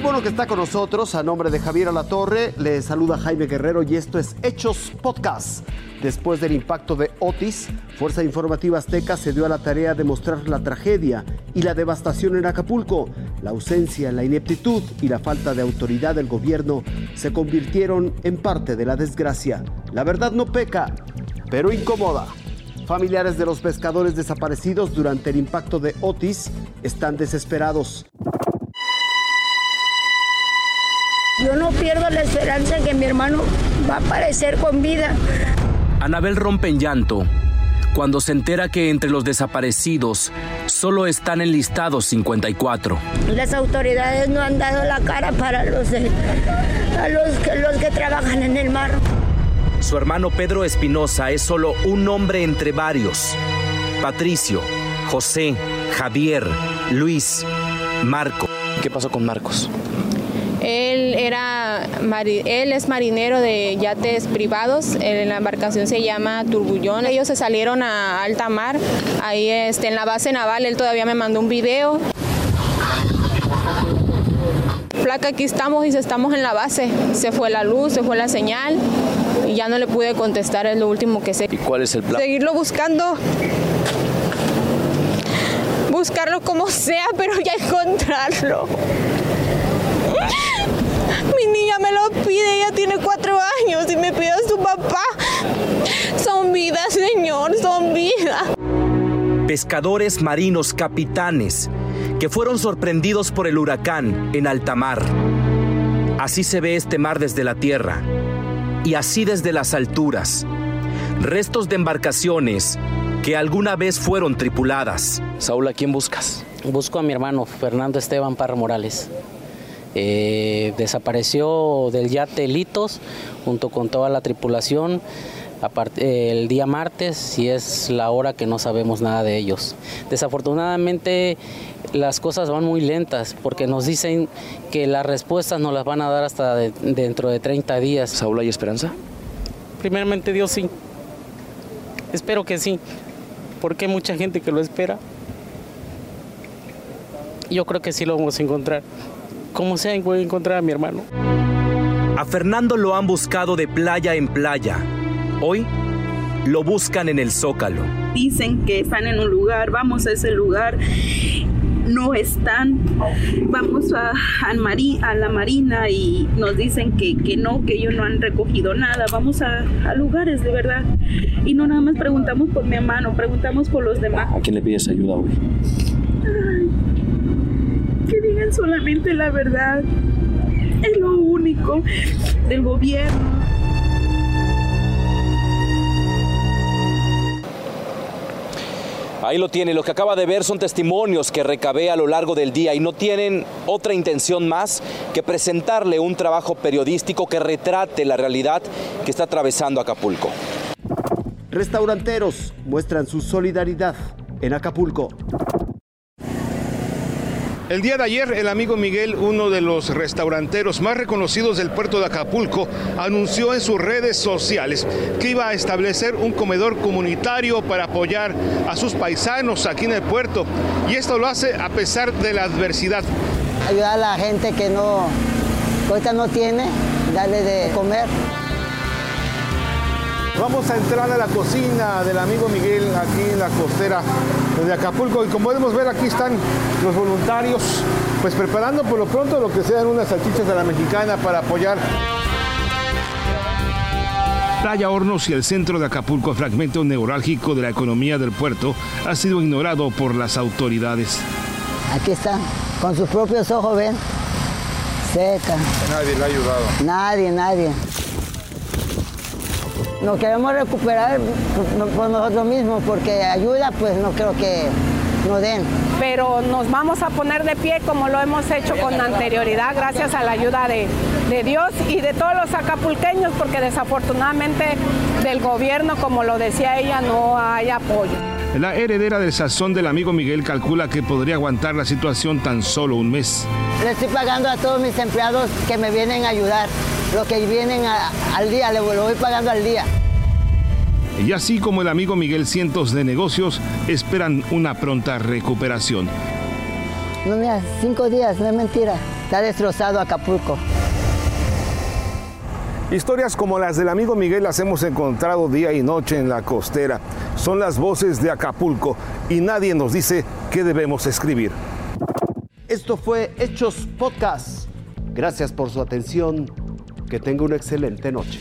Qué bueno que está con nosotros. A nombre de Javier Alatorre, le saluda Jaime Guerrero y esto es Hechos Podcast. Después del impacto de Otis, Fuerza Informativa Azteca se dio a la tarea de mostrar la tragedia y la devastación en Acapulco. La ausencia, la ineptitud y la falta de autoridad del gobierno se convirtieron en parte de la desgracia. La verdad no peca, pero incomoda. Familiares de los pescadores desaparecidos durante el impacto de Otis están desesperados. Yo no pierdo la esperanza de que mi hermano va a aparecer con vida. Anabel rompe en llanto cuando se entera que entre los desaparecidos solo están enlistados 54. Las autoridades no han dado la cara para los, a los, que, los que trabajan en el mar. Su hermano Pedro Espinosa es solo un hombre entre varios. Patricio, José, Javier, Luis, Marco. ¿Qué pasó con Marcos? Él, era, él es marinero de yates privados, la embarcación se llama Turbullón. Ellos se salieron a alta mar, ahí este, en la base naval, él todavía me mandó un video. Placa, aquí estamos, dice, estamos en la base. Se fue la luz, se fue la señal y ya no le pude contestar, es lo último que sé. ¿Y cuál es el plan? Seguirlo buscando. Buscarlo como sea, pero ya encontrarlo. Mi niña me lo pide, ella tiene cuatro años y me pide a su papá. Son vidas, Señor, son vidas. Pescadores marinos capitanes que fueron sorprendidos por el huracán en alta mar. Así se ve este mar desde la tierra y así desde las alturas. Restos de embarcaciones que alguna vez fueron tripuladas. Saúl, ¿a quién buscas? Busco a mi hermano Fernando Esteban Parra Morales. Eh, desapareció del yate Litos junto con toda la tripulación el día martes y es la hora que no sabemos nada de ellos. Desafortunadamente las cosas van muy lentas porque nos dicen que las respuestas nos las van a dar hasta dentro de 30 días. ¿Saúl hay esperanza? Primeramente Dios sí. Espero que sí, porque hay mucha gente que lo espera. Yo creo que sí lo vamos a encontrar como sea, voy a encontrar a mi hermano. A Fernando lo han buscado de playa en playa. Hoy lo buscan en el Zócalo. Dicen que están en un lugar, vamos a ese lugar, no están. Vamos a, a la marina y nos dicen que, que, no, que ellos no han recogido nada. Vamos a, a, lugares de verdad. Y no nada más preguntamos por mi hermano, preguntamos por los demás. ¿A quién le pides ayuda hoy? que digan solamente la verdad. Es lo único del gobierno. Ahí lo tiene, lo que acaba de ver son testimonios que recabé a lo largo del día y no tienen otra intención más que presentarle un trabajo periodístico que retrate la realidad que está atravesando Acapulco. Restauranteros muestran su solidaridad en Acapulco. El día de ayer, el amigo Miguel, uno de los restauranteros más reconocidos del puerto de Acapulco, anunció en sus redes sociales que iba a establecer un comedor comunitario para apoyar a sus paisanos aquí en el puerto. Y esto lo hace a pesar de la adversidad. Ayudar a la gente que no, ahorita no tiene, darle de comer. Vamos a entrar a la cocina del amigo Miguel aquí en la costera de Acapulco y como podemos ver aquí están los voluntarios pues preparando por lo pronto lo que sean unas salchichas de la mexicana para apoyar. Playa Hornos y el centro de Acapulco, fragmento neurálgico de la economía del puerto, ha sido ignorado por las autoridades. Aquí están, con sus propios ojos ven, seca. Nadie le ha ayudado. Nadie, nadie. Nos queremos recuperar por nosotros mismos porque ayuda pues no creo que nos den. Pero nos vamos a poner de pie como lo hemos hecho con anterioridad gracias a la ayuda de, de Dios y de todos los acapulqueños porque desafortunadamente del gobierno, como lo decía ella, no hay apoyo. La heredera del sazón del amigo Miguel calcula que podría aguantar la situación tan solo un mes. Le estoy pagando a todos mis empleados que me vienen a ayudar. Los que vienen al día, le lo voy pagando al día. Y así como el amigo Miguel, cientos de negocios esperan una pronta recuperación. No, mira, cinco días, no es mentira. Está destrozado Acapulco. Historias como las del amigo Miguel las hemos encontrado día y noche en la costera. Son las voces de Acapulco y nadie nos dice qué debemos escribir. Esto fue Hechos Podcast. Gracias por su atención. Que tenga una excelente noche.